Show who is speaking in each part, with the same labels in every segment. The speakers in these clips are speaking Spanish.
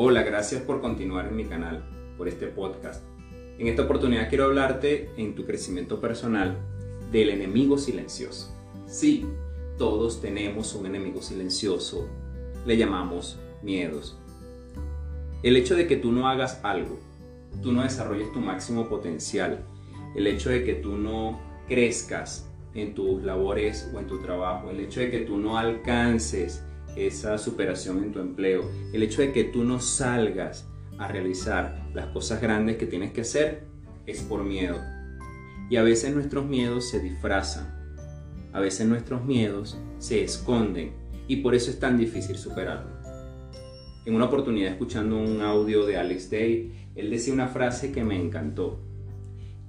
Speaker 1: Hola, gracias por continuar en mi canal, por este podcast. En esta oportunidad quiero hablarte en tu crecimiento personal del enemigo silencioso. Sí, todos tenemos un enemigo silencioso, le llamamos miedos. El hecho de que tú no hagas algo, tú no desarrolles tu máximo potencial, el hecho de que tú no crezcas en tus labores o en tu trabajo, el hecho de que tú no alcances esa superación en tu empleo, el hecho de que tú no salgas a realizar las cosas grandes que tienes que hacer es por miedo. Y a veces nuestros miedos se disfrazan, a veces nuestros miedos se esconden y por eso es tan difícil superarlo. En una oportunidad escuchando un audio de Alex Day, él decía una frase que me encantó.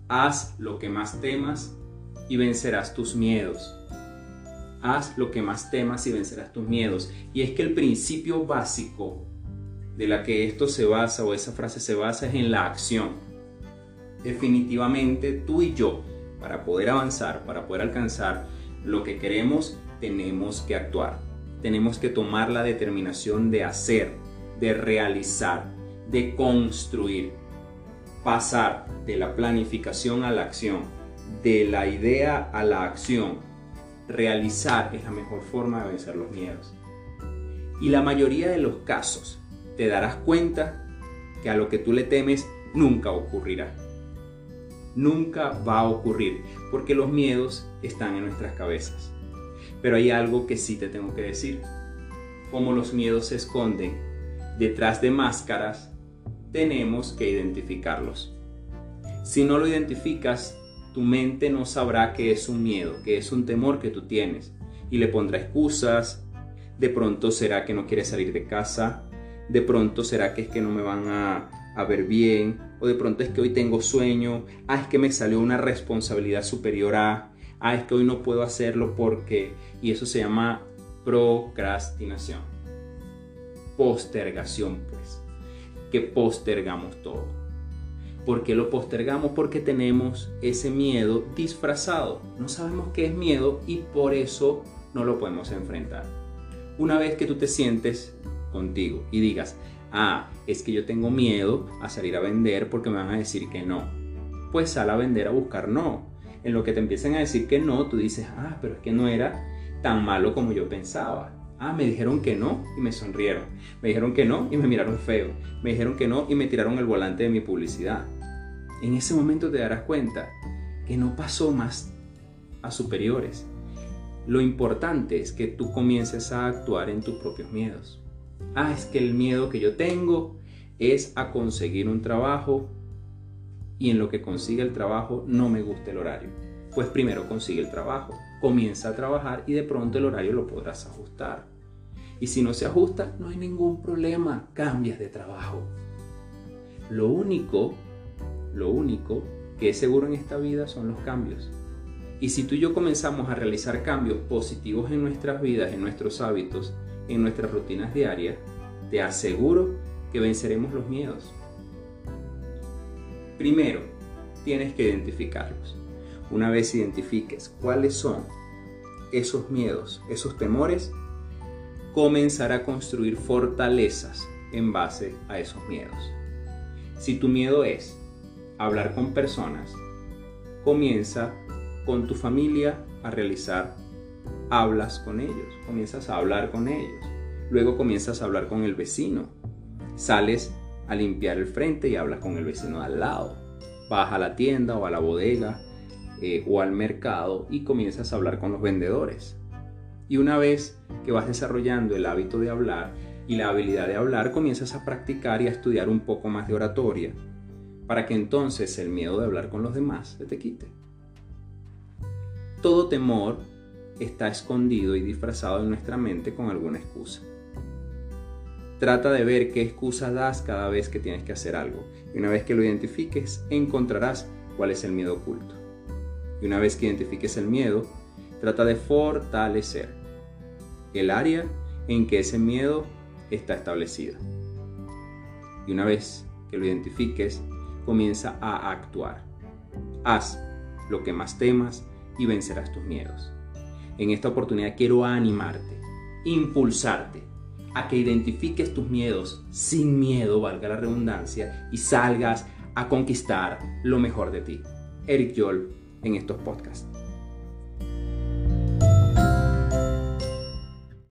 Speaker 1: Haz lo que más temas y vencerás tus miedos haz lo que más temas y vencerás tus miedos. Y es que el principio básico de la que esto se basa o esa frase se basa es en la acción. Definitivamente tú y yo, para poder avanzar, para poder alcanzar lo que queremos, tenemos que actuar. Tenemos que tomar la determinación de hacer, de realizar, de construir. Pasar de la planificación a la acción, de la idea a la acción, realizar es la mejor forma de vencer los miedos. Y la mayoría de los casos te darás cuenta que a lo que tú le temes nunca ocurrirá. Nunca va a ocurrir porque los miedos están en nuestras cabezas. Pero hay algo que sí te tengo que decir. Como los miedos se esconden detrás de máscaras, tenemos que identificarlos. Si no lo identificas, tu mente no sabrá que es un miedo, que es un temor que tú tienes y le pondrá excusas. De pronto será que no quiere salir de casa, de pronto será que es que no me van a, ver bien, o de pronto es que hoy tengo sueño, ah, es que me salió una responsabilidad superior a, ah, es que hoy no puedo hacerlo porque, y eso se llama procrastinación, postergación, pues, que postergamos todo. ¿Por qué lo postergamos? Porque tenemos ese miedo disfrazado. No sabemos qué es miedo y por eso no lo podemos enfrentar. Una vez que tú te sientes contigo y digas, ah, es que yo tengo miedo a salir a vender porque me van a decir que no, pues sal a vender a buscar no. En lo que te empiezan a decir que no, tú dices, ah, pero es que no era tan malo como yo pensaba. Ah, me dijeron que no y me sonrieron. Me dijeron que no y me miraron feo. Me dijeron que no y me tiraron el volante de mi publicidad en ese momento te darás cuenta que no pasó más a superiores. Lo importante es que tú comiences a actuar en tus propios miedos. Ah, es que el miedo que yo tengo es a conseguir un trabajo y en lo que consigue el trabajo no me gusta el horario. Pues primero consigue el trabajo, comienza a trabajar y de pronto el horario lo podrás ajustar. Y si no se ajusta, no hay ningún problema, cambias de trabajo. Lo único lo único que es seguro en esta vida son los cambios. Y si tú y yo comenzamos a realizar cambios positivos en nuestras vidas, en nuestros hábitos, en nuestras rutinas diarias, te aseguro que venceremos los miedos. Primero, tienes que identificarlos. Una vez identifiques cuáles son esos miedos, esos temores, comenzar a construir fortalezas en base a esos miedos. Si tu miedo es hablar con personas, comienza con tu familia a realizar hablas con ellos, comienzas a hablar con ellos, luego comienzas a hablar con el vecino, sales a limpiar el frente y hablas con el vecino al lado, vas a la tienda o a la bodega eh, o al mercado y comienzas a hablar con los vendedores. Y una vez que vas desarrollando el hábito de hablar y la habilidad de hablar, comienzas a practicar y a estudiar un poco más de oratoria para que entonces el miedo de hablar con los demás se te quite. Todo temor está escondido y disfrazado en nuestra mente con alguna excusa. Trata de ver qué excusa das cada vez que tienes que hacer algo. Y una vez que lo identifiques, encontrarás cuál es el miedo oculto. Y una vez que identifiques el miedo, trata de fortalecer el área en que ese miedo está establecido. Y una vez que lo identifiques, comienza a actuar. Haz lo que más temas y vencerás tus miedos. En esta oportunidad quiero animarte, impulsarte a que identifiques tus miedos sin miedo, valga la redundancia, y salgas a conquistar lo mejor de ti. Eric Joel en estos podcasts.